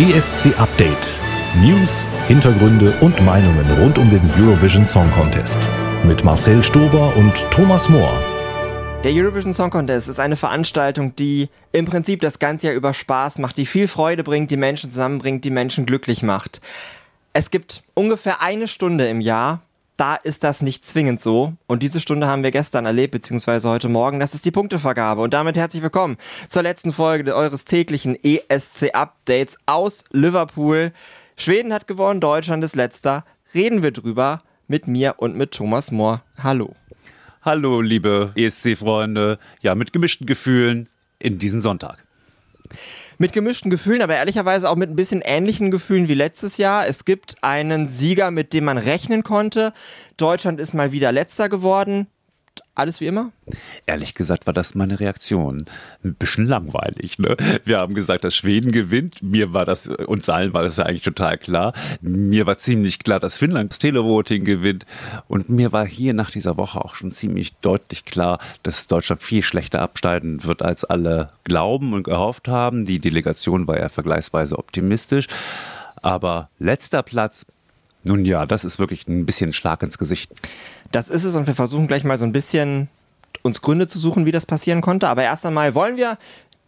ESC Update. News, Hintergründe und Meinungen rund um den Eurovision Song Contest. Mit Marcel Stober und Thomas Mohr. Der Eurovision Song Contest ist eine Veranstaltung, die im Prinzip das ganze Jahr über Spaß macht, die viel Freude bringt, die Menschen zusammenbringt, die Menschen glücklich macht. Es gibt ungefähr eine Stunde im Jahr, da ist das nicht zwingend so. Und diese Stunde haben wir gestern erlebt, beziehungsweise heute Morgen. Das ist die Punktevergabe. Und damit herzlich willkommen zur letzten Folge eures täglichen ESC-Updates aus Liverpool. Schweden hat gewonnen, Deutschland ist letzter. Reden wir drüber mit mir und mit Thomas Mohr. Hallo. Hallo, liebe ESC-Freunde. Ja, mit gemischten Gefühlen in diesen Sonntag mit gemischten Gefühlen, aber ehrlicherweise auch mit ein bisschen ähnlichen Gefühlen wie letztes Jahr. Es gibt einen Sieger, mit dem man rechnen konnte. Deutschland ist mal wieder letzter geworden alles wie immer? Ehrlich gesagt war das meine Reaktion. Ein bisschen langweilig. Ne? Wir haben gesagt, dass Schweden gewinnt. Mir war das, uns allen war das ja eigentlich total klar. Mir war ziemlich klar, dass Finnland das Televoting gewinnt. Und mir war hier nach dieser Woche auch schon ziemlich deutlich klar, dass Deutschland viel schlechter absteigen wird, als alle glauben und gehofft haben. Die Delegation war ja vergleichsweise optimistisch. Aber letzter Platz nun ja, das ist wirklich ein bisschen Schlag ins Gesicht. Das ist es und wir versuchen gleich mal so ein bisschen uns Gründe zu suchen, wie das passieren konnte. Aber erst einmal wollen wir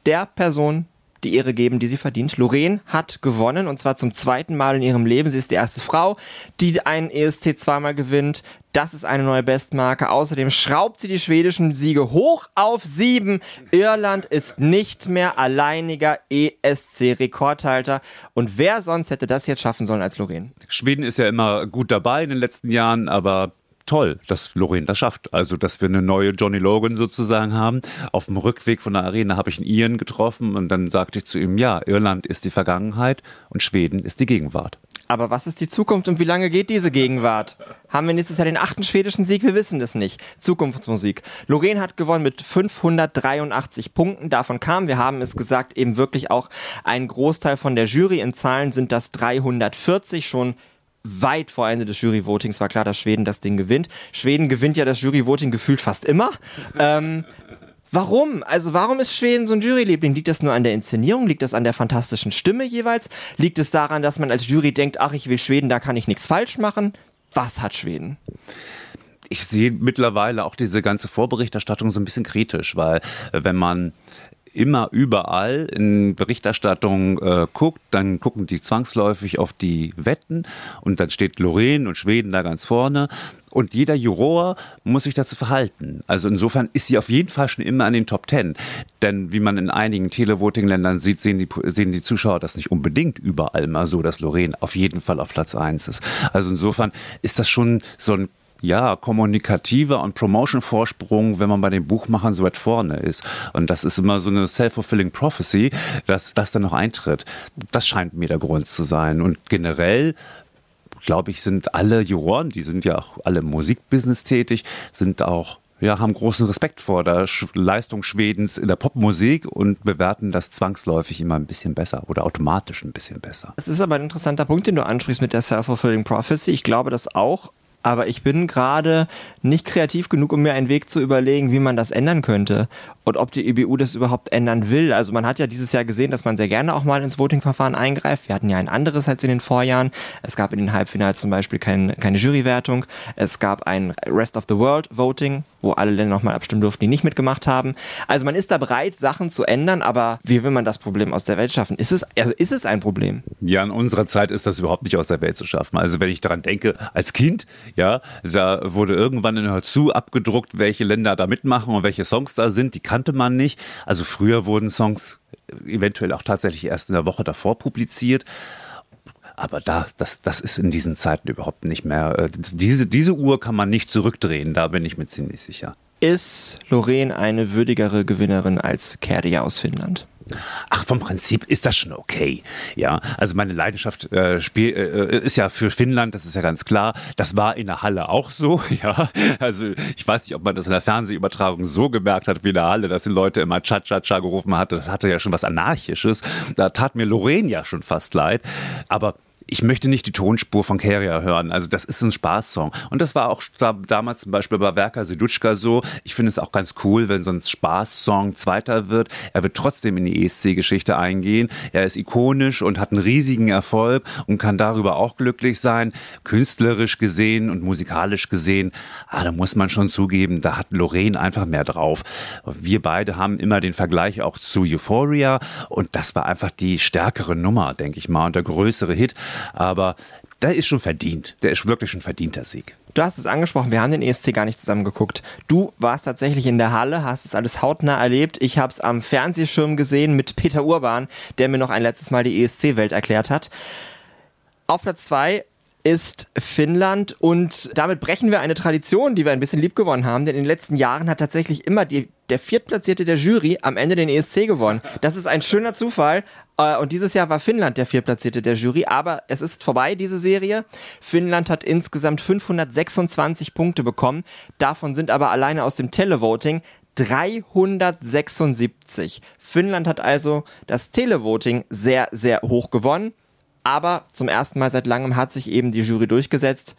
der Person die Ehre geben, die sie verdient. Lorraine hat gewonnen und zwar zum zweiten Mal in ihrem Leben. Sie ist die erste Frau, die einen ESC zweimal gewinnt. Das ist eine neue Bestmarke. Außerdem schraubt sie die schwedischen Siege hoch auf sieben. Irland ist nicht mehr alleiniger ESC-Rekordhalter. Und wer sonst hätte das jetzt schaffen sollen als Lorraine? Schweden ist ja immer gut dabei in den letzten Jahren, aber toll, dass Lorraine das schafft. Also, dass wir eine neue Johnny Logan sozusagen haben. Auf dem Rückweg von der Arena habe ich einen Ian getroffen und dann sagte ich zu ihm, ja, Irland ist die Vergangenheit und Schweden ist die Gegenwart. Aber was ist die Zukunft und wie lange geht diese Gegenwart? Haben wir nächstes Jahr den achten schwedischen Sieg? Wir wissen das nicht. Zukunftsmusik. Lorraine hat gewonnen mit 583 Punkten. Davon kam, wir haben es gesagt, eben wirklich auch ein Großteil von der Jury. In Zahlen sind das 340 schon weit vor Ende des Jury-Votings war klar, dass Schweden das Ding gewinnt. Schweden gewinnt ja das Jury-Voting gefühlt fast immer. Ähm, Warum? Also warum ist Schweden so ein Juryliebling? Liegt das nur an der Inszenierung? Liegt das an der fantastischen Stimme jeweils? Liegt es daran, dass man als Jury denkt, ach, ich will Schweden, da kann ich nichts falsch machen? Was hat Schweden? Ich sehe mittlerweile auch diese ganze Vorberichterstattung so ein bisschen kritisch, weil äh, wenn man immer überall in Berichterstattung äh, guckt, dann gucken die zwangsläufig auf die Wetten und dann steht Lorraine und Schweden da ganz vorne. Und jeder Juror muss sich dazu verhalten. Also insofern ist sie auf jeden Fall schon immer an den Top Ten. Denn wie man in einigen Televoting-Ländern sieht, sehen die, sehen die Zuschauer das nicht unbedingt überall mal so, dass Lorraine auf jeden Fall auf Platz eins ist. Also insofern ist das schon so ein ja, kommunikativer und Promotion-Vorsprung, wenn man bei den Buchmachern so weit vorne ist. Und das ist immer so eine self-fulfilling prophecy, dass das dann noch eintritt. Das scheint mir der Grund zu sein. Und generell glaube ich, sind alle Juroren, die sind ja auch alle im Musikbusiness tätig, sind auch ja, haben großen Respekt vor der Leistung Schwedens in der Popmusik und bewerten das zwangsläufig immer ein bisschen besser oder automatisch ein bisschen besser. Es ist aber ein interessanter Punkt, den du ansprichst mit der Self-Fulfilling Prophecy. Ich glaube das auch aber ich bin gerade nicht kreativ genug, um mir einen Weg zu überlegen, wie man das ändern könnte und ob die EBU das überhaupt ändern will. Also man hat ja dieses Jahr gesehen, dass man sehr gerne auch mal ins Voting-Verfahren eingreift. Wir hatten ja ein anderes als in den Vorjahren. Es gab in den Halbfinals zum Beispiel kein, keine Jurywertung. Es gab ein Rest of the World Voting, wo alle Länder nochmal abstimmen durften, die nicht mitgemacht haben. Also man ist da bereit, Sachen zu ändern, aber wie will man das Problem aus der Welt schaffen? Ist es, also ist es ein Problem? Ja, in unserer Zeit ist das überhaupt nicht aus der Welt zu schaffen. Also wenn ich daran denke, als Kind, ja, da wurde irgendwann in Hörzu abgedruckt, welche Länder da mitmachen und welche Songs da sind. Die kannte man nicht. Also früher wurden Songs eventuell auch tatsächlich erst in der Woche davor publiziert. Aber da, das, das ist in diesen Zeiten überhaupt nicht mehr. Äh, diese, diese Uhr kann man nicht zurückdrehen, da bin ich mir ziemlich sicher. Ist Lorraine eine würdigere Gewinnerin als Kerdia aus Finnland? Ach, vom Prinzip ist das schon okay. Ja, also meine Leidenschaft äh, spiel, äh, ist ja für Finnland, das ist ja ganz klar. Das war in der Halle auch so. Ja, also ich weiß nicht, ob man das in der Fernsehübertragung so gemerkt hat wie in der Halle, dass die Leute immer Cha-Cha-Cha gerufen hatten. Das hatte ja schon was Anarchisches. Da tat mir Lorraine ja schon fast leid. Aber ich möchte nicht die Tonspur von Keria hören. Also das ist ein Spaßsong. Und das war auch da, damals zum Beispiel bei Werker Sedutschka so. Ich finde es auch ganz cool, wenn so ein Spaßsong Zweiter wird. Er wird trotzdem in die ESC-Geschichte eingehen. Er ist ikonisch und hat einen riesigen Erfolg und kann darüber auch glücklich sein. Künstlerisch gesehen und musikalisch gesehen, ah, da muss man schon zugeben, da hat Lorraine einfach mehr drauf. Wir beide haben immer den Vergleich auch zu Euphoria und das war einfach die stärkere Nummer, denke ich mal, und der größere Hit. Aber der ist schon verdient. Der ist wirklich ein verdienter Sieg. Du hast es angesprochen, wir haben den ESC gar nicht zusammen geguckt. Du warst tatsächlich in der Halle, hast es alles hautnah erlebt. Ich habe es am Fernsehschirm gesehen mit Peter Urban, der mir noch ein letztes Mal die ESC-Welt erklärt hat. Auf Platz 2 ist Finnland und damit brechen wir eine Tradition, die wir ein bisschen lieb gewonnen haben, denn in den letzten Jahren hat tatsächlich immer die, der Viertplatzierte der Jury am Ende den ESC gewonnen. Das ist ein schöner Zufall äh, und dieses Jahr war Finnland der Viertplatzierte der Jury, aber es ist vorbei, diese Serie. Finnland hat insgesamt 526 Punkte bekommen, davon sind aber alleine aus dem Televoting 376. Finnland hat also das Televoting sehr, sehr hoch gewonnen. Aber zum ersten Mal seit langem hat sich eben die Jury durchgesetzt.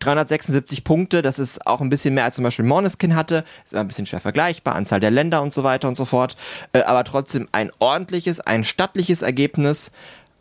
376 Punkte, das ist auch ein bisschen mehr als zum Beispiel Måneskin hatte. Ist immer ein bisschen schwer vergleichbar, Anzahl der Länder und so weiter und so fort. Äh, aber trotzdem ein ordentliches, ein stattliches Ergebnis.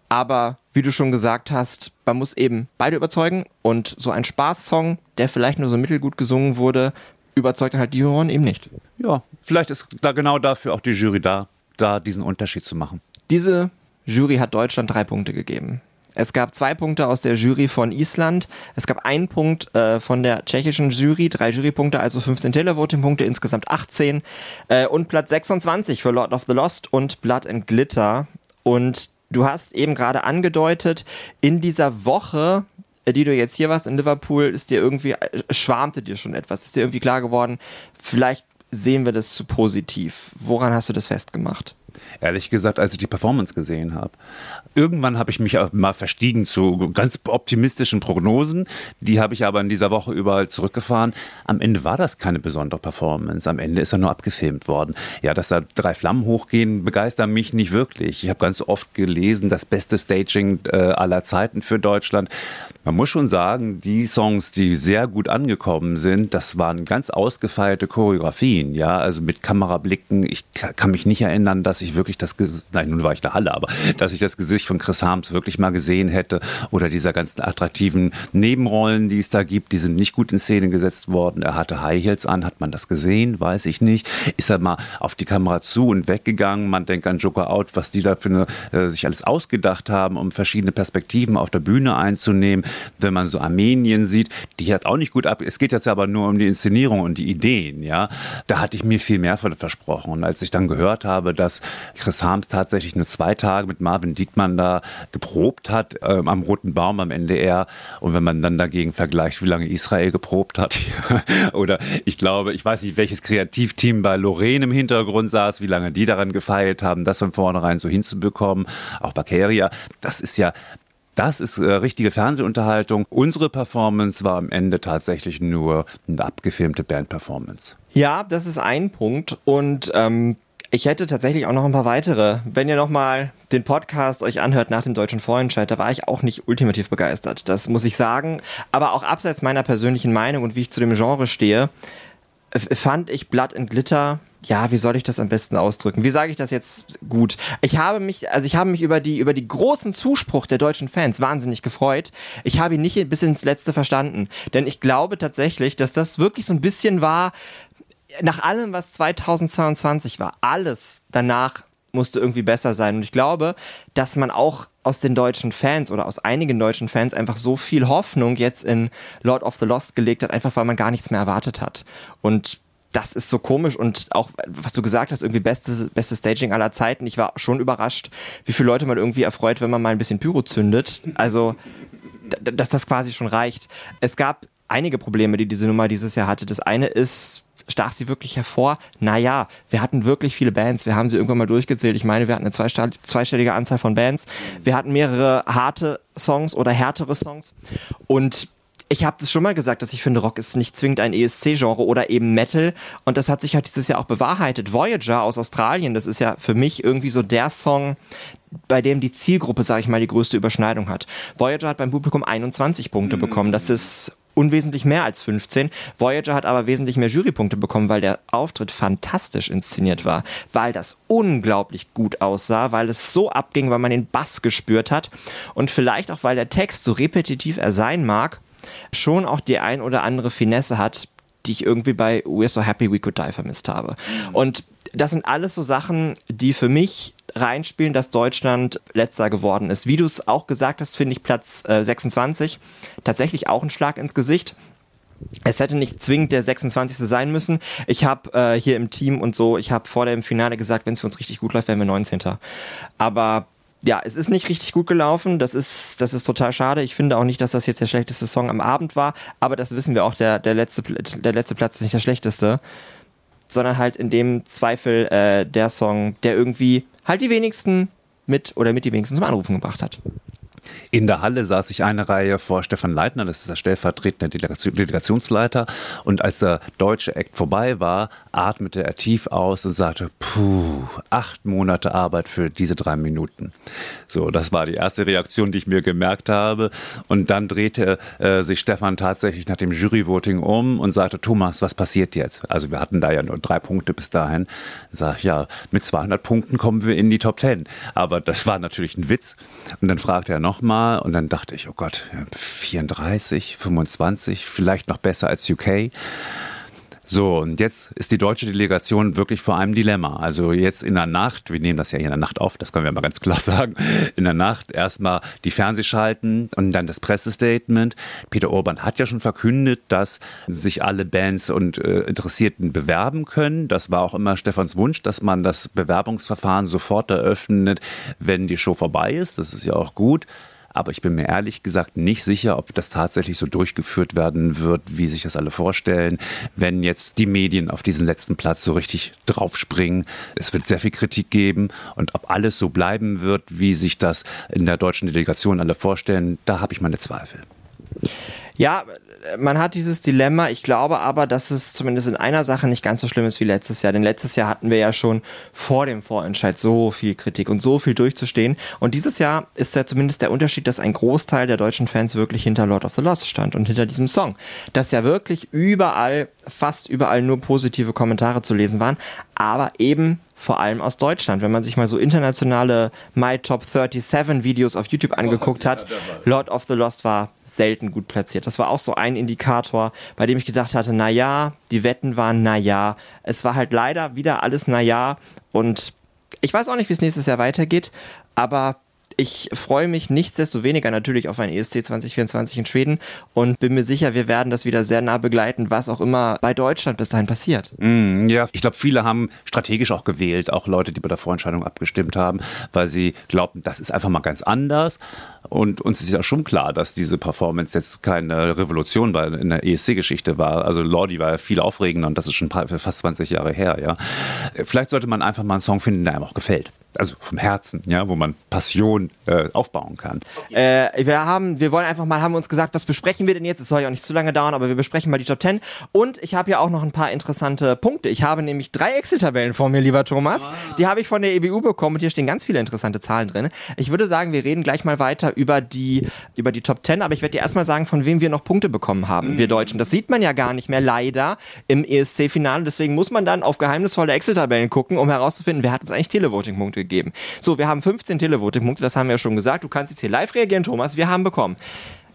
Aber wie du schon gesagt hast, man muss eben beide überzeugen. Und so ein Spaßsong, der vielleicht nur so mittelgut gesungen wurde, überzeugt halt die Juroren eben nicht. Ja, vielleicht ist da genau dafür auch die Jury da, da diesen Unterschied zu machen. Diese Jury hat Deutschland drei Punkte gegeben. Es gab zwei Punkte aus der Jury von Island. Es gab einen Punkt äh, von der tschechischen Jury, drei Jurypunkte, also 15 Televoting-Punkte, insgesamt 18. Äh, und Platz 26 für Lord of the Lost und Blood and Glitter. Und du hast eben gerade angedeutet, in dieser Woche, äh, die du jetzt hier warst in Liverpool, ist dir irgendwie, äh, schwarmte dir schon etwas. Ist dir irgendwie klar geworden, vielleicht sehen wir das zu positiv. Woran hast du das festgemacht? Ehrlich gesagt, als ich die Performance gesehen habe. Irgendwann habe ich mich mal verstiegen zu ganz optimistischen Prognosen. Die habe ich aber in dieser Woche überall zurückgefahren. Am Ende war das keine besondere Performance. Am Ende ist er nur abgefilmt worden. Ja, dass da drei Flammen hochgehen, begeistert mich nicht wirklich. Ich habe ganz oft gelesen, das beste Staging äh, aller Zeiten für Deutschland. Man muss schon sagen, die Songs, die sehr gut angekommen sind, das waren ganz ausgefeilte Choreografien. Ja, also mit Kamerablicken. Ich kann mich nicht erinnern, dass ich wirklich das, nein, nun war ich in der Halle, aber dass ich das Gesicht von Chris Harms wirklich mal gesehen hätte oder dieser ganzen attraktiven Nebenrollen, die es da gibt, die sind nicht gut in Szene gesetzt worden. Er hatte High Heels an, hat man das gesehen? Weiß ich nicht. Ist er mal auf die Kamera zu und weggegangen? Man denkt an Joker Out, was die da für eine, äh, sich alles ausgedacht haben, um verschiedene Perspektiven auf der Bühne einzunehmen. Wenn man so Armenien sieht, die hat auch nicht gut ab. Es geht jetzt aber nur um die Inszenierung und die Ideen, ja. Da hatte ich mir viel mehr von versprochen. Und als ich dann gehört habe, dass Chris Harms tatsächlich nur zwei Tage mit Marvin Dietmann da geprobt hat äh, am Roten Baum am NDR. Und wenn man dann dagegen vergleicht, wie lange Israel geprobt hat, oder ich glaube, ich weiß nicht, welches Kreativteam bei Lorraine im Hintergrund saß, wie lange die daran gefeilt haben, das von vornherein so hinzubekommen, auch bei Keria, das ist ja das ist äh, richtige Fernsehunterhaltung. Unsere Performance war am Ende tatsächlich nur eine abgefilmte Bandperformance. Ja, das ist ein Punkt. Und ähm, ich hätte tatsächlich auch noch ein paar weitere. Wenn ihr nochmal den Podcast euch anhört nach dem deutschen Vorentscheid, da war ich auch nicht ultimativ begeistert. Das muss ich sagen. Aber auch abseits meiner persönlichen Meinung und wie ich zu dem Genre stehe, fand ich Blood and Glitter ja, wie soll ich das am besten ausdrücken? Wie sage ich das jetzt gut? Ich habe mich, also ich habe mich über die, über die großen Zuspruch der deutschen Fans wahnsinnig gefreut. Ich habe ihn nicht bis ins Letzte verstanden. Denn ich glaube tatsächlich, dass das wirklich so ein bisschen war, nach allem, was 2022 war, alles danach musste irgendwie besser sein. Und ich glaube, dass man auch aus den deutschen Fans oder aus einigen deutschen Fans einfach so viel Hoffnung jetzt in Lord of the Lost gelegt hat, einfach weil man gar nichts mehr erwartet hat. Und das ist so komisch und auch, was du gesagt hast, irgendwie beste, beste Staging aller Zeiten. Ich war schon überrascht, wie viele Leute man irgendwie erfreut, wenn man mal ein bisschen Pyro zündet. Also, dass das quasi schon reicht. Es gab einige Probleme, die diese Nummer dieses Jahr hatte. Das eine ist, stach sie wirklich hervor? Naja, wir hatten wirklich viele Bands. Wir haben sie irgendwann mal durchgezählt. Ich meine, wir hatten eine zweistellige Anzahl von Bands. Wir hatten mehrere harte Songs oder härtere Songs. Und ich habe das schon mal gesagt, dass ich finde, Rock ist nicht zwingend ein ESC-Genre oder eben Metal. Und das hat sich halt dieses Jahr auch bewahrheitet. Voyager aus Australien, das ist ja für mich irgendwie so der Song, bei dem die Zielgruppe, sage ich mal, die größte Überschneidung hat. Voyager hat beim Publikum 21 Punkte bekommen. Das ist unwesentlich mehr als 15. Voyager hat aber wesentlich mehr Jurypunkte bekommen, weil der Auftritt fantastisch inszeniert war, weil das unglaublich gut aussah, weil es so abging, weil man den Bass gespürt hat und vielleicht auch, weil der Text, so repetitiv er sein mag, schon auch die ein oder andere Finesse hat, die ich irgendwie bei We're So Happy We Could Die vermisst habe. Und das sind alles so Sachen, die für mich reinspielen, dass Deutschland letzter geworden ist. Wie du es auch gesagt hast, finde ich Platz äh, 26 tatsächlich auch ein Schlag ins Gesicht. Es hätte nicht zwingend der 26. sein müssen. Ich habe äh, hier im Team und so, ich habe vor dem Finale gesagt, wenn es für uns richtig gut läuft, wären wir 19. Aber ja, es ist nicht richtig gut gelaufen. Das ist, das ist total schade. Ich finde auch nicht, dass das jetzt der schlechteste Song am Abend war. Aber das wissen wir auch, der, der, letzte, der letzte Platz ist nicht der schlechteste. Sondern halt in dem Zweifel äh, der Song, der irgendwie halt die wenigsten mit oder mit die wenigsten zum Anrufen gebracht hat. In der Halle saß ich eine Reihe vor Stefan Leitner, das ist der stellvertretende Delegationsleiter. Und als der deutsche Act vorbei war, atmete er tief aus und sagte, puh, acht Monate Arbeit für diese drei Minuten. So, das war die erste Reaktion, die ich mir gemerkt habe. Und dann drehte äh, sich Stefan tatsächlich nach dem Juryvoting um und sagte, Thomas, was passiert jetzt? Also wir hatten da ja nur drei Punkte bis dahin. Sag ja, mit 200 Punkten kommen wir in die Top 10. Aber das war natürlich ein Witz. Und dann fragte er nochmal und dann dachte ich, oh Gott, 34, 25, vielleicht noch besser als UK. So, und jetzt ist die deutsche Delegation wirklich vor einem Dilemma. Also jetzt in der Nacht, wir nehmen das ja hier in der Nacht auf, das können wir mal ganz klar sagen, in der Nacht erstmal die Fernseh schalten und dann das Pressestatement. Peter Orban hat ja schon verkündet, dass sich alle Bands und äh, Interessierten bewerben können. Das war auch immer Stefans Wunsch, dass man das Bewerbungsverfahren sofort eröffnet, wenn die Show vorbei ist. Das ist ja auch gut. Aber ich bin mir ehrlich gesagt nicht sicher, ob das tatsächlich so durchgeführt werden wird, wie sich das alle vorstellen, wenn jetzt die Medien auf diesen letzten Platz so richtig draufspringen. Es wird sehr viel Kritik geben und ob alles so bleiben wird, wie sich das in der deutschen Delegation alle vorstellen, da habe ich meine Zweifel. Ja, man hat dieses Dilemma. Ich glaube aber, dass es zumindest in einer Sache nicht ganz so schlimm ist wie letztes Jahr. Denn letztes Jahr hatten wir ja schon vor dem Vorentscheid so viel Kritik und so viel durchzustehen. Und dieses Jahr ist ja zumindest der Unterschied, dass ein Großteil der deutschen Fans wirklich hinter Lord of the Lost stand und hinter diesem Song. Dass ja wirklich überall, fast überall nur positive Kommentare zu lesen waren. Aber eben vor allem aus Deutschland. Wenn man sich mal so internationale My Top 37 Videos auf YouTube angeguckt hat, Lord of the Lost war selten gut platziert. Das war auch so ein Indikator, bei dem ich gedacht hatte, na ja, die Wetten waren na ja. Es war halt leider wieder alles na ja und ich weiß auch nicht, wie es nächstes Jahr weitergeht, aber ich freue mich nichtsdestoweniger natürlich auf ein ESC 2024 in Schweden und bin mir sicher, wir werden das wieder sehr nah begleiten, was auch immer bei Deutschland bis dahin passiert. Mm, ja, ich glaube, viele haben strategisch auch gewählt, auch Leute, die bei der Vorentscheidung abgestimmt haben, weil sie glaubten, das ist einfach mal ganz anders. Und uns ist ja schon klar, dass diese Performance jetzt keine Revolution war in der ESC-Geschichte war. Also Lordi war ja viel aufregender und das ist schon fast 20 Jahre her, ja. Vielleicht sollte man einfach mal einen Song finden, der einem auch gefällt also vom Herzen, ja, wo man Passion äh, aufbauen kann. Äh, wir haben, wir wollen einfach mal, haben uns gesagt, was besprechen wir denn jetzt? Es soll ja auch nicht zu lange dauern, aber wir besprechen mal die Top 10. Und ich habe ja auch noch ein paar interessante Punkte. Ich habe nämlich drei Excel-Tabellen vor mir, lieber Thomas. Ah. Die habe ich von der EBU bekommen und hier stehen ganz viele interessante Zahlen drin. Ich würde sagen, wir reden gleich mal weiter über die, über die Top 10, aber ich werde dir erstmal sagen, von wem wir noch Punkte bekommen haben, mhm. wir Deutschen. Das sieht man ja gar nicht mehr leider im ESC-Finale. Deswegen muss man dann auf geheimnisvolle Excel-Tabellen gucken, um herauszufinden, wer hat uns eigentlich Televoting-Punkte gegeben. So, wir haben 15 Televoting-Punkte, das haben wir ja schon gesagt. Du kannst jetzt hier live reagieren, Thomas. Wir haben bekommen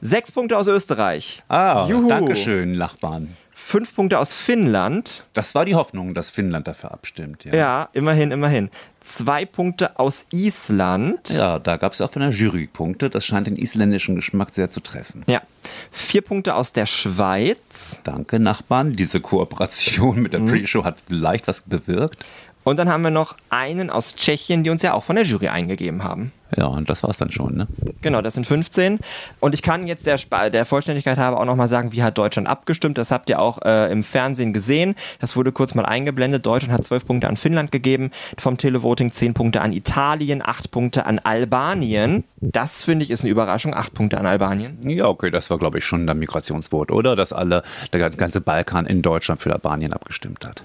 sechs Punkte aus Österreich. Ah, danke schön, Nachbarn. Fünf Punkte aus Finnland. Das war die Hoffnung, dass Finnland dafür abstimmt. Ja, ja immerhin, immerhin. Zwei Punkte aus Island. Ja, da gab es auch von der Jury Punkte. Das scheint den isländischen Geschmack sehr zu treffen. Ja. Vier Punkte aus der Schweiz. Danke, Nachbarn. Diese Kooperation mit der mhm. Pre-Show hat vielleicht was bewirkt. Und dann haben wir noch einen aus Tschechien, die uns ja auch von der Jury eingegeben haben. Ja, und das war's dann schon, ne? Genau, das sind 15. Und ich kann jetzt der, der Vollständigkeit halber auch nochmal sagen, wie hat Deutschland abgestimmt. Das habt ihr auch äh, im Fernsehen gesehen. Das wurde kurz mal eingeblendet. Deutschland hat 12 Punkte an Finnland gegeben, vom Televoting 10 Punkte an Italien, 8 Punkte an Albanien. Das finde ich ist eine Überraschung, 8 Punkte an Albanien. Ja, okay, das war glaube ich schon der Migrationsvote, oder? Dass alle, der ganze Balkan in Deutschland für Albanien abgestimmt hat.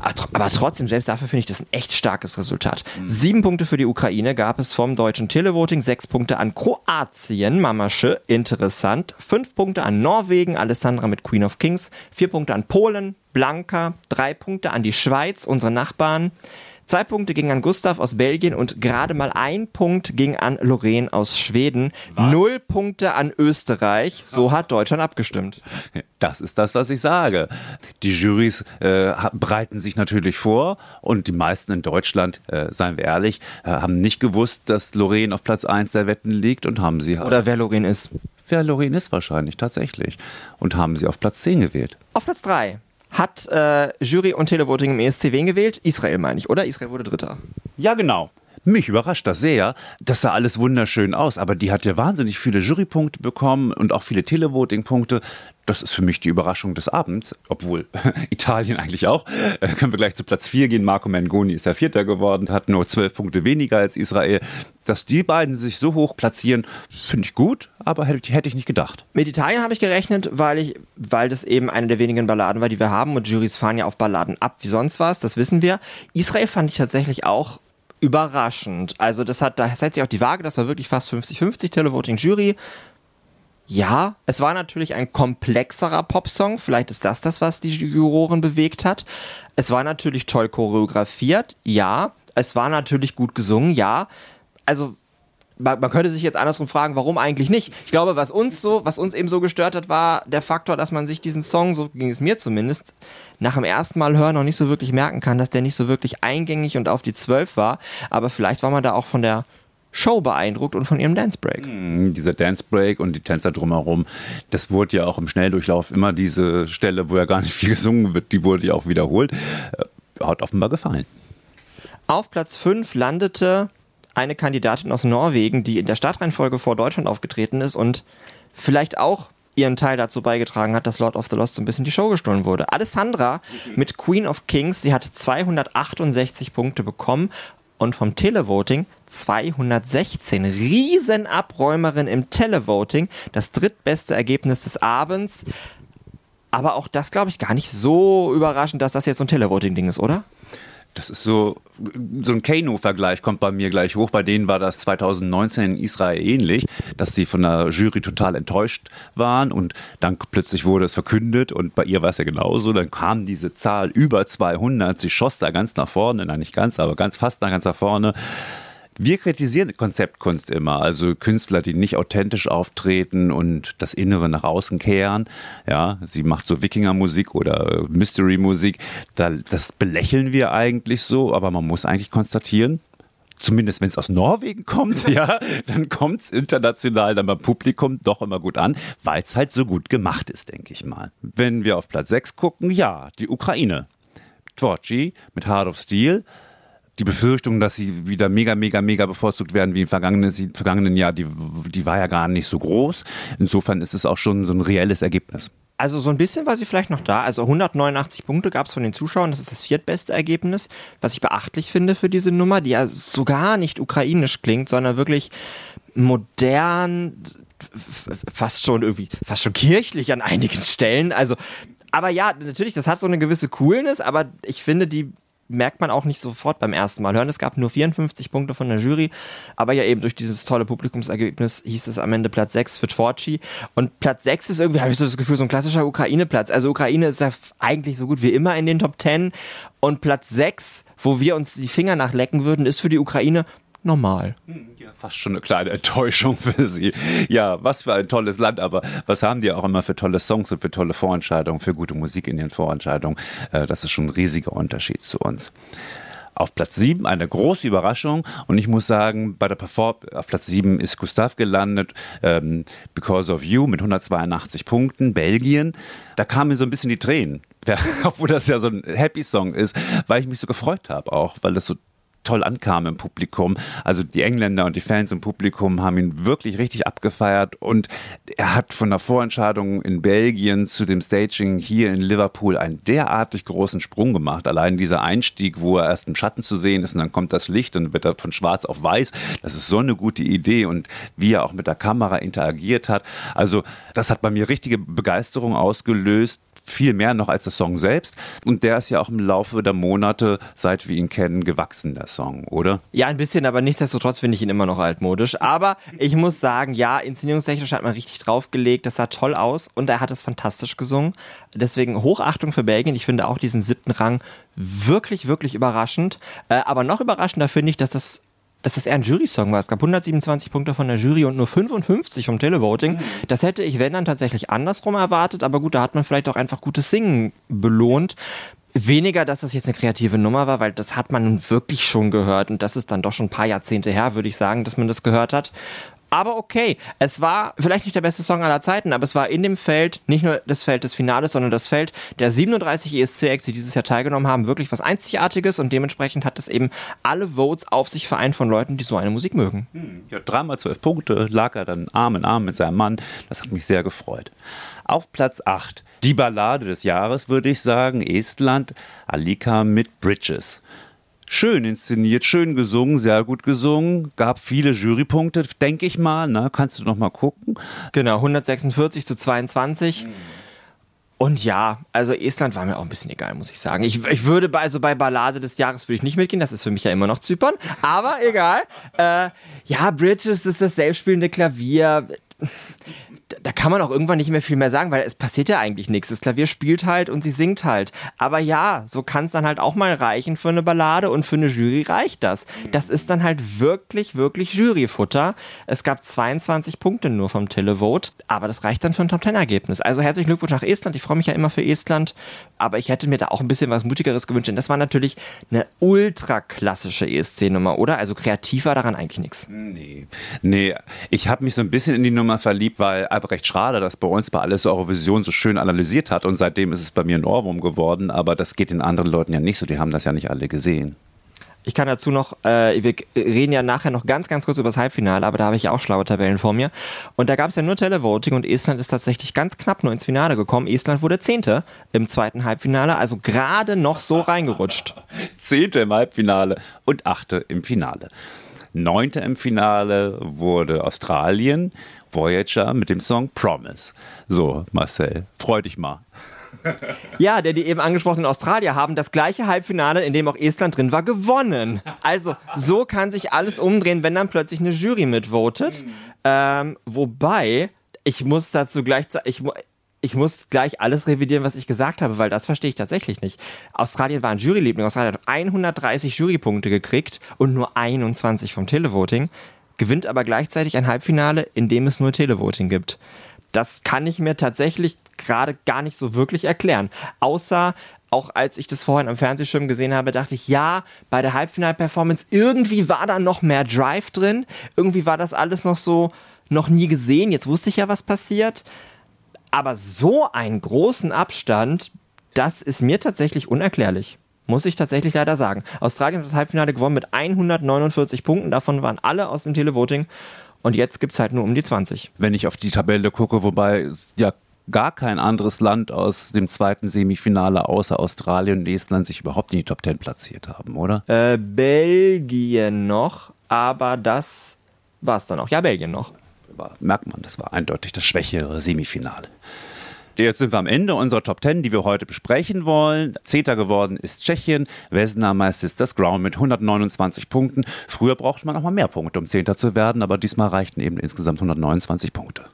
Aber trotzdem, selbst dafür finde ich das ein echt starkes Resultat. Sieben Punkte für die Ukraine gab es vom deutschen Televoting, sechs Punkte an Kroatien, Mamasche, interessant, fünf Punkte an Norwegen, Alessandra mit Queen of Kings, vier Punkte an Polen, Blanca, drei Punkte an die Schweiz, unsere Nachbarn, Zwei Punkte ging an Gustav aus Belgien und gerade mal ein Punkt ging an Lorraine aus Schweden. Was? Null Punkte an Österreich. So hat Deutschland abgestimmt. Das ist das, was ich sage. Die Jurys äh, bereiten sich natürlich vor und die meisten in Deutschland, äh, seien wir ehrlich, äh, haben nicht gewusst, dass Lorraine auf Platz 1 der Wetten liegt und haben sie halt Oder wer Lorraine ist. Wer Lorraine ist wahrscheinlich, tatsächlich. Und haben sie auf Platz 10 gewählt. Auf Platz 3 hat äh, Jury und Televoting im ESC wen gewählt? Israel meine ich, oder? Israel wurde Dritter. Ja, genau. Mich überrascht das sehr. Das sah alles wunderschön aus, aber die hat ja wahnsinnig viele Jurypunkte bekommen und auch viele Televoting-Punkte. Das ist für mich die Überraschung des Abends, obwohl Italien eigentlich auch. Äh, können wir gleich zu Platz 4 gehen. Marco Mengoni ist ja Vierter geworden, hat nur zwölf Punkte weniger als Israel. Dass die beiden sich so hoch platzieren, finde ich gut, aber hätte, hätte ich nicht gedacht. Mit Italien habe ich gerechnet, weil, ich, weil das eben eine der wenigen Balladen war, die wir haben. Und Juries fahren ja auf Balladen ab wie sonst was, das wissen wir. Israel fand ich tatsächlich auch überraschend. Also das hat, da setzt sich auch die Waage, das war wirklich fast 50-50 Televoting Jury. Ja, es war natürlich ein komplexerer Popsong. Vielleicht ist das das, was die Juroren bewegt hat. Es war natürlich toll choreografiert. Ja. Es war natürlich gut gesungen. Ja. Also man, man, könnte sich jetzt andersrum fragen, warum eigentlich nicht? Ich glaube, was uns so, was uns eben so gestört hat, war der Faktor, dass man sich diesen Song, so ging es mir zumindest, nach dem ersten Mal hören noch nicht so wirklich merken kann, dass der nicht so wirklich eingängig und auf die Zwölf war. Aber vielleicht war man da auch von der Show beeindruckt und von ihrem Dance Break. Mm, dieser Dance Break und die Tänzer drumherum, das wurde ja auch im Schnelldurchlauf immer diese Stelle, wo ja gar nicht viel gesungen wird, die wurde ja auch wiederholt. Äh, hat offenbar gefallen. Auf Platz 5 landete eine Kandidatin aus Norwegen, die in der Startreihenfolge vor Deutschland aufgetreten ist und vielleicht auch ihren Teil dazu beigetragen hat, dass Lord of the Lost so ein bisschen die Show gestohlen wurde. Alessandra mit Queen of Kings, sie hat 268 Punkte bekommen und vom Televoting 216. Riesenabräumerin im Televoting, das drittbeste Ergebnis des Abends. Aber auch das, glaube ich, gar nicht so überraschend, dass das jetzt so ein Televoting-Ding ist, oder? Das ist so, so ein Kano-Vergleich kommt bei mir gleich hoch. Bei denen war das 2019 in Israel ähnlich, dass sie von der Jury total enttäuscht waren und dann plötzlich wurde es verkündet und bei ihr war es ja genauso. Dann kam diese Zahl über 200, sie schoss da ganz nach vorne, nein nicht ganz, aber ganz fast nach ganz nach vorne. Wir kritisieren Konzeptkunst immer, also Künstler, die nicht authentisch auftreten und das Innere nach außen kehren. Ja, sie macht so Wikingermusik oder Mystery-Musik. das belächeln wir eigentlich so, aber man muss eigentlich konstatieren, zumindest wenn es aus Norwegen kommt, ja, dann kommt es international dann beim Publikum doch immer gut an, weil es halt so gut gemacht ist, denke ich mal. Wenn wir auf Platz 6 gucken, ja, die Ukraine. Tvorci mit Heart of Steel die Befürchtung, dass sie wieder mega, mega, mega bevorzugt werden wie im vergangenen, vergangenen Jahr, die, die war ja gar nicht so groß. Insofern ist es auch schon so ein reelles Ergebnis. Also so ein bisschen war sie vielleicht noch da. Also 189 Punkte gab es von den Zuschauern. Das ist das viertbeste Ergebnis, was ich beachtlich finde für diese Nummer, die ja sogar nicht ukrainisch klingt, sondern wirklich modern, fast schon irgendwie, fast schon kirchlich an einigen Stellen. Also, aber ja, natürlich, das hat so eine gewisse Coolness, aber ich finde, die merkt man auch nicht sofort beim ersten Mal hören. Es gab nur 54 Punkte von der Jury, aber ja eben durch dieses tolle Publikumsergebnis hieß es am Ende Platz 6 für Tvorci. Und Platz 6 ist irgendwie, habe ich so das Gefühl, so ein klassischer Ukraine-Platz. Also Ukraine ist ja eigentlich so gut wie immer in den Top 10. Und Platz 6, wo wir uns die Finger nachlecken würden, ist für die Ukraine normal. Hm, ja, fast schon eine kleine Enttäuschung für sie. Ja, was für ein tolles Land, aber was haben die auch immer für tolle Songs und für tolle Vorentscheidungen, für gute Musik in ihren Vorentscheidungen. Äh, das ist schon ein riesiger Unterschied zu uns. Auf Platz 7 eine große Überraschung und ich muss sagen, bei der Perform auf Platz 7 ist Gustav gelandet, ähm, Because of You mit 182 Punkten, Belgien. Da kamen mir so ein bisschen die Tränen obwohl das ja so ein Happy-Song ist, weil ich mich so gefreut habe auch, weil das so toll ankam im Publikum. Also die Engländer und die Fans im Publikum haben ihn wirklich richtig abgefeiert und er hat von der Vorentscheidung in Belgien zu dem Staging hier in Liverpool einen derartig großen Sprung gemacht. Allein dieser Einstieg, wo er erst im Schatten zu sehen ist und dann kommt das Licht und wird er von schwarz auf weiß. Das ist so eine gute Idee und wie er auch mit der Kamera interagiert hat. Also das hat bei mir richtige Begeisterung ausgelöst viel mehr noch als der Song selbst. Und der ist ja auch im Laufe der Monate, seit wir ihn kennen, gewachsen, der Song, oder? Ja, ein bisschen, aber nichtsdestotrotz finde ich ihn immer noch altmodisch. Aber ich muss sagen, ja, inszenierungstechnisch hat man richtig draufgelegt. Das sah toll aus und er hat es fantastisch gesungen. Deswegen Hochachtung für Belgien. Ich finde auch diesen siebten Rang wirklich, wirklich überraschend. Äh, aber noch überraschender finde ich, dass das dass das eher ein Jury-Song war. Es gab 127 Punkte von der Jury und nur 55 vom Televoting. Mhm. Das hätte ich, wenn dann, tatsächlich andersrum erwartet. Aber gut, da hat man vielleicht auch einfach gutes Singen belohnt. Weniger, dass das jetzt eine kreative Nummer war, weil das hat man nun wirklich schon gehört und das ist dann doch schon ein paar Jahrzehnte her, würde ich sagen, dass man das gehört hat. Aber okay, es war vielleicht nicht der beste Song aller Zeiten, aber es war in dem Feld, nicht nur das Feld des Finales, sondern das Feld der 37 ESC-Acts, die dieses Jahr teilgenommen haben, wirklich was Einzigartiges und dementsprechend hat es eben alle Votes auf sich vereint von Leuten, die so eine Musik mögen. Hm, ja, dreimal zwölf Punkte, lag er dann Arm in Arm mit seinem Mann. Das hat mich sehr gefreut. Auf Platz 8, die Ballade des Jahres, würde ich sagen, Estland, Alika mit Bridges schön inszeniert, schön gesungen, sehr gut gesungen, gab viele Jurypunkte, denke ich mal. Ne? Kannst du noch mal gucken? Genau, 146 zu 22. Mhm. Und ja, also Estland war mir auch ein bisschen egal, muss ich sagen. Ich, ich würde bei, also bei Ballade des Jahres würde ich nicht mitgehen, das ist für mich ja immer noch Zypern, aber egal. Äh, ja, Bridges ist das selbstspielende Klavier da kann man auch irgendwann nicht mehr viel mehr sagen, weil es passiert ja eigentlich nichts. Das Klavier spielt halt und sie singt halt. Aber ja, so kann es dann halt auch mal reichen für eine Ballade und für eine Jury reicht das. Das ist dann halt wirklich, wirklich Juryfutter. Es gab 22 Punkte nur vom Televote, aber das reicht dann für ein Top-10-Ergebnis. Also herzlichen Glückwunsch nach Estland. Ich freue mich ja immer für Estland, aber ich hätte mir da auch ein bisschen was Mutigeres gewünscht, denn das war natürlich eine ultra klassische ESC-Nummer, oder? Also kreativ war daran eigentlich nichts. Nee. Nee, ich habe mich so ein bisschen in die Nummer verliebt, weil Albrecht Schrader das bei uns bei Alles Eurovision so schön analysiert hat und seitdem ist es bei mir ein Ohrwurm geworden, aber das geht den anderen Leuten ja nicht so, die haben das ja nicht alle gesehen. Ich kann dazu noch, äh, wir reden ja nachher noch ganz, ganz kurz über das Halbfinale, aber da habe ich ja auch schlaue Tabellen vor mir. Und da gab es ja nur Televoting und Estland ist tatsächlich ganz knapp nur ins Finale gekommen. Estland wurde Zehnte im zweiten Halbfinale, also gerade noch so reingerutscht. Zehnte im Halbfinale und Achte im Finale. Neunte im Finale wurde Australien, Voyager mit dem Song Promise. So, Marcel, freu dich mal. Ja, der die eben angesprochenen Australier haben das gleiche Halbfinale, in dem auch Estland drin war, gewonnen. Also so kann sich alles umdrehen, wenn dann plötzlich eine Jury mitvotet. Ähm, wobei, ich muss dazu gleich, ich, ich muss gleich alles revidieren, was ich gesagt habe, weil das verstehe ich tatsächlich nicht. Australien war ein Juryliebling. Australien hat 130 Jurypunkte gekriegt und nur 21 vom Televoting, gewinnt aber gleichzeitig ein Halbfinale, in dem es nur Televoting gibt. Das kann ich mir tatsächlich gerade gar nicht so wirklich erklären. Außer auch als ich das vorhin am Fernsehschirm gesehen habe, dachte ich, ja, bei der Halbfinal-Performance, irgendwie war da noch mehr Drive drin. Irgendwie war das alles noch so, noch nie gesehen. Jetzt wusste ich ja, was passiert. Aber so einen großen Abstand, das ist mir tatsächlich unerklärlich. Muss ich tatsächlich leider sagen. Australien hat das Halbfinale gewonnen mit 149 Punkten. Davon waren alle aus dem Televoting. Und jetzt gibt es halt nur um die 20. Wenn ich auf die Tabelle gucke, wobei ja gar kein anderes Land aus dem zweiten Semifinale außer Australien und Estland sich überhaupt in die Top 10 platziert haben, oder? Äh, Belgien noch, aber das war es dann auch. Ja, Belgien noch merkt man, das war eindeutig das schwächere Semifinale. Jetzt sind wir am Ende unserer Top 10, die wir heute besprechen wollen. Zehnter geworden ist Tschechien. Meister ist das Ground mit 129 Punkten. Früher brauchte man auch mal mehr Punkte, um Zehnter zu werden, aber diesmal reichten eben insgesamt 129 Punkte.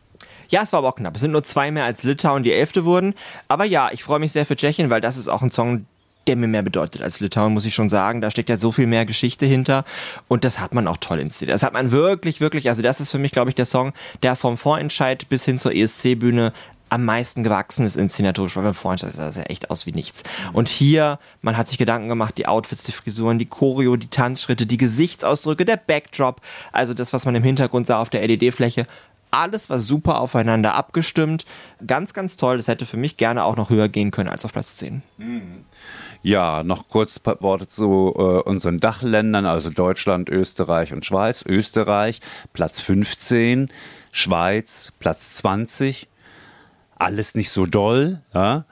Ja, es war aber auch knapp. Es sind nur zwei mehr als Litauen, die Elfte wurden. Aber ja, ich freue mich sehr für Tschechien, weil das ist auch ein Song, der mir mehr bedeutet als Litauen, muss ich schon sagen. Da steckt ja so viel mehr Geschichte hinter und das hat man auch toll inszeniert. Das hat man wirklich, wirklich, also das ist für mich, glaube ich, der Song, der vom Vorentscheid bis hin zur ESC-Bühne am meisten gewachsen ist inszenatorisch, weil beim vorhin sah das ja echt aus wie nichts. Und hier, man hat sich Gedanken gemacht, die Outfits, die Frisuren, die Choreo, die Tanzschritte, die Gesichtsausdrücke, der Backdrop, also das, was man im Hintergrund sah auf der LED-Fläche, alles war super aufeinander abgestimmt. Ganz, ganz toll. Das hätte für mich gerne auch noch höher gehen können als auf Platz 10. Ja, noch kurz ein paar Worte zu äh, unseren Dachländern, also Deutschland, Österreich und Schweiz. Österreich Platz 15, Schweiz Platz 20. Alles nicht so doll, ja?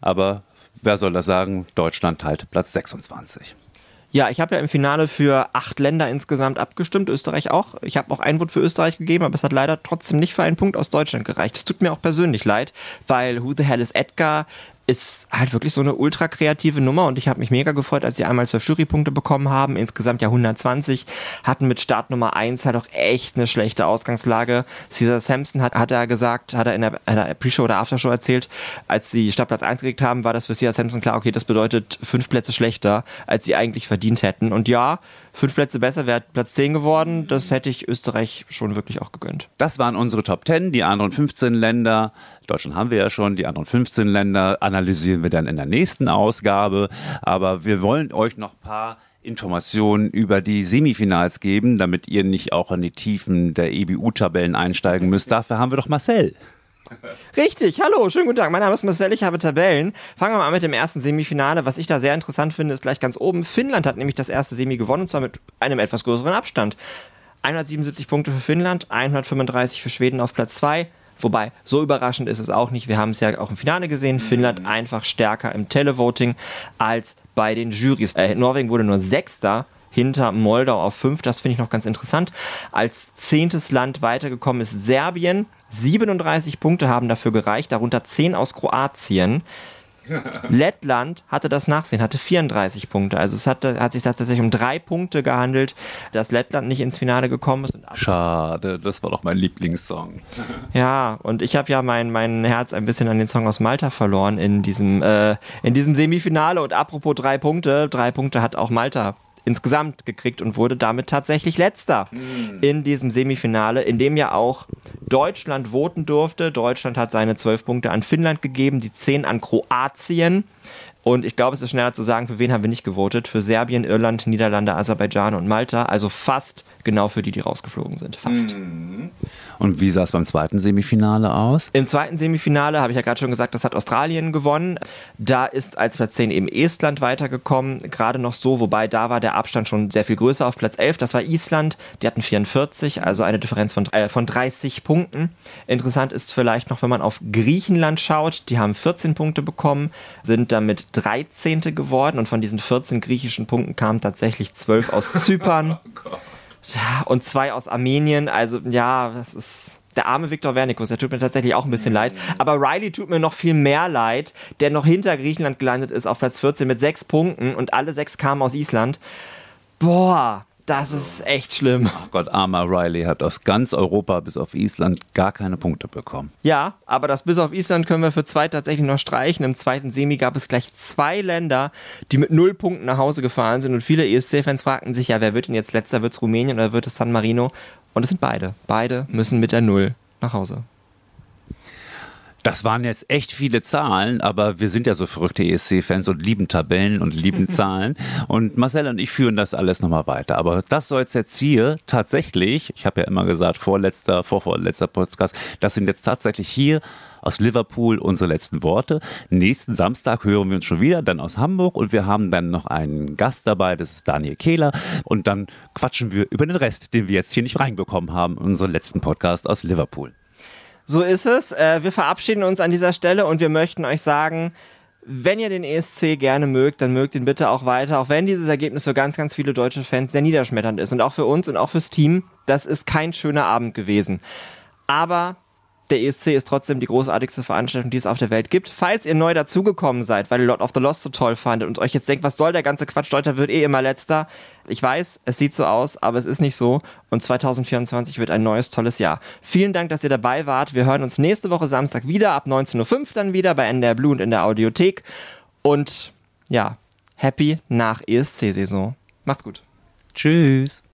aber wer soll das sagen? Deutschland halt Platz 26. Ja, ich habe ja im Finale für acht Länder insgesamt abgestimmt, Österreich auch. Ich habe auch einen Vote für Österreich gegeben, aber es hat leider trotzdem nicht für einen Punkt aus Deutschland gereicht. Es tut mir auch persönlich leid, weil Who the Hell is Edgar ist halt wirklich so eine ultra kreative Nummer und ich habe mich mega gefreut, als sie einmal zwölf Jurypunkte bekommen haben, insgesamt ja 120, hatten mit Start Nummer 1 halt auch echt eine schlechte Ausgangslage. Caesar Sampson hat, hat er gesagt, hat er in der, der Pre-Show oder Aftershow erzählt, als sie Startplatz 1 gekriegt haben, war das für Caesar Sampson klar, okay, das bedeutet fünf Plätze schlechter, als sie eigentlich verdient hätten. Und ja, fünf Plätze besser wäre Platz 10 geworden. Das hätte ich Österreich schon wirklich auch gegönnt. Das waren unsere Top 10, die anderen 15 Länder. Deutschland haben wir ja schon, die anderen 15 Länder analysieren wir dann in der nächsten Ausgabe. Aber wir wollen euch noch ein paar Informationen über die Semifinals geben, damit ihr nicht auch in die Tiefen der EBU-Tabellen einsteigen müsst. Dafür haben wir doch Marcel. Richtig, hallo, schönen guten Tag. Mein Name ist Marcel, ich habe Tabellen. Fangen wir mal an mit dem ersten Semifinale. Was ich da sehr interessant finde, ist gleich ganz oben. Finnland hat nämlich das erste Semi gewonnen, und zwar mit einem etwas größeren Abstand. 177 Punkte für Finnland, 135 für Schweden auf Platz 2. Wobei, so überraschend ist es auch nicht. Wir haben es ja auch im Finale gesehen. Finnland einfach stärker im Televoting als bei den Jurys. Äh, Norwegen wurde nur Sechster hinter Moldau auf 5. Das finde ich noch ganz interessant. Als zehntes Land weitergekommen ist Serbien. 37 Punkte haben dafür gereicht, darunter 10 aus Kroatien. Lettland hatte das Nachsehen, hatte 34 Punkte. Also es hat, hat sich tatsächlich um drei Punkte gehandelt, dass Lettland nicht ins Finale gekommen ist. Schade, das war doch mein Lieblingssong. Ja, und ich habe ja mein, mein Herz ein bisschen an den Song aus Malta verloren in diesem, äh, in diesem Semifinale. Und apropos drei Punkte, drei Punkte hat auch Malta insgesamt gekriegt und wurde damit tatsächlich letzter mhm. in diesem Semifinale, in dem ja auch Deutschland voten durfte. Deutschland hat seine zwölf Punkte an Finnland gegeben, die zehn an Kroatien. Und ich glaube, es ist schneller zu sagen, für wen haben wir nicht gewotet? Für Serbien, Irland, Niederlande, Aserbaidschan und Malta. Also fast genau für die, die rausgeflogen sind. Fast. Mhm. Und wie sah es beim zweiten Semifinale aus? Im zweiten Semifinale habe ich ja gerade schon gesagt, das hat Australien gewonnen. Da ist als Platz 10 eben Estland weitergekommen, gerade noch so, wobei da war der Abstand schon sehr viel größer auf Platz 11. Das war Island, die hatten 44, also eine Differenz von, äh, von 30 Punkten. Interessant ist vielleicht noch, wenn man auf Griechenland schaut, die haben 14 Punkte bekommen, sind damit 13. geworden und von diesen 14 griechischen Punkten kamen tatsächlich 12 aus Zypern. oh und zwei aus Armenien. Also ja, das ist der arme Viktor Wernikus, der tut mir tatsächlich auch ein bisschen leid. Aber Riley tut mir noch viel mehr leid, der noch hinter Griechenland gelandet ist auf Platz 14 mit sechs Punkten und alle sechs kamen aus Island. Boah, das ist echt schlimm. Oh Gott, armer Riley hat aus ganz Europa bis auf Island gar keine Punkte bekommen. Ja, aber das bis auf Island können wir für zwei tatsächlich noch streichen. Im zweiten Semi gab es gleich zwei Länder, die mit null Punkten nach Hause gefahren sind. Und viele ESC-Fans fragten sich, ja, wer wird denn jetzt letzter? Wird es Rumänien oder wird es San Marino? Und es sind beide. Beide müssen mit der Null nach Hause. Das waren jetzt echt viele Zahlen, aber wir sind ja so verrückte ESC-Fans und lieben Tabellen und lieben Zahlen. Und Marcel und ich führen das alles nochmal weiter. Aber das soll es jetzt hier tatsächlich, ich habe ja immer gesagt, vorletzter, vorvorletzter Podcast, das sind jetzt tatsächlich hier aus Liverpool unsere letzten Worte. Nächsten Samstag hören wir uns schon wieder, dann aus Hamburg und wir haben dann noch einen Gast dabei, das ist Daniel Kehler und dann quatschen wir über den Rest, den wir jetzt hier nicht reinbekommen haben, unseren letzten Podcast aus Liverpool. So ist es. Äh, wir verabschieden uns an dieser Stelle und wir möchten euch sagen, wenn ihr den ESC gerne mögt, dann mögt ihn bitte auch weiter, auch wenn dieses Ergebnis für ganz, ganz viele deutsche Fans sehr niederschmetternd ist und auch für uns und auch fürs Team. Das ist kein schöner Abend gewesen. Aber der ESC ist trotzdem die großartigste Veranstaltung, die es auf der Welt gibt. Falls ihr neu dazugekommen seid, weil ihr Lord of the Lost so toll fandet und euch jetzt denkt, was soll der ganze Quatsch, Deutscher wird eh immer letzter. Ich weiß, es sieht so aus, aber es ist nicht so. Und 2024 wird ein neues, tolles Jahr. Vielen Dank, dass ihr dabei wart. Wir hören uns nächste Woche Samstag wieder, ab 19.05 Uhr dann wieder bei NDR Blue und in der Audiothek. Und ja, happy nach ESC-Saison. Macht's gut. Tschüss.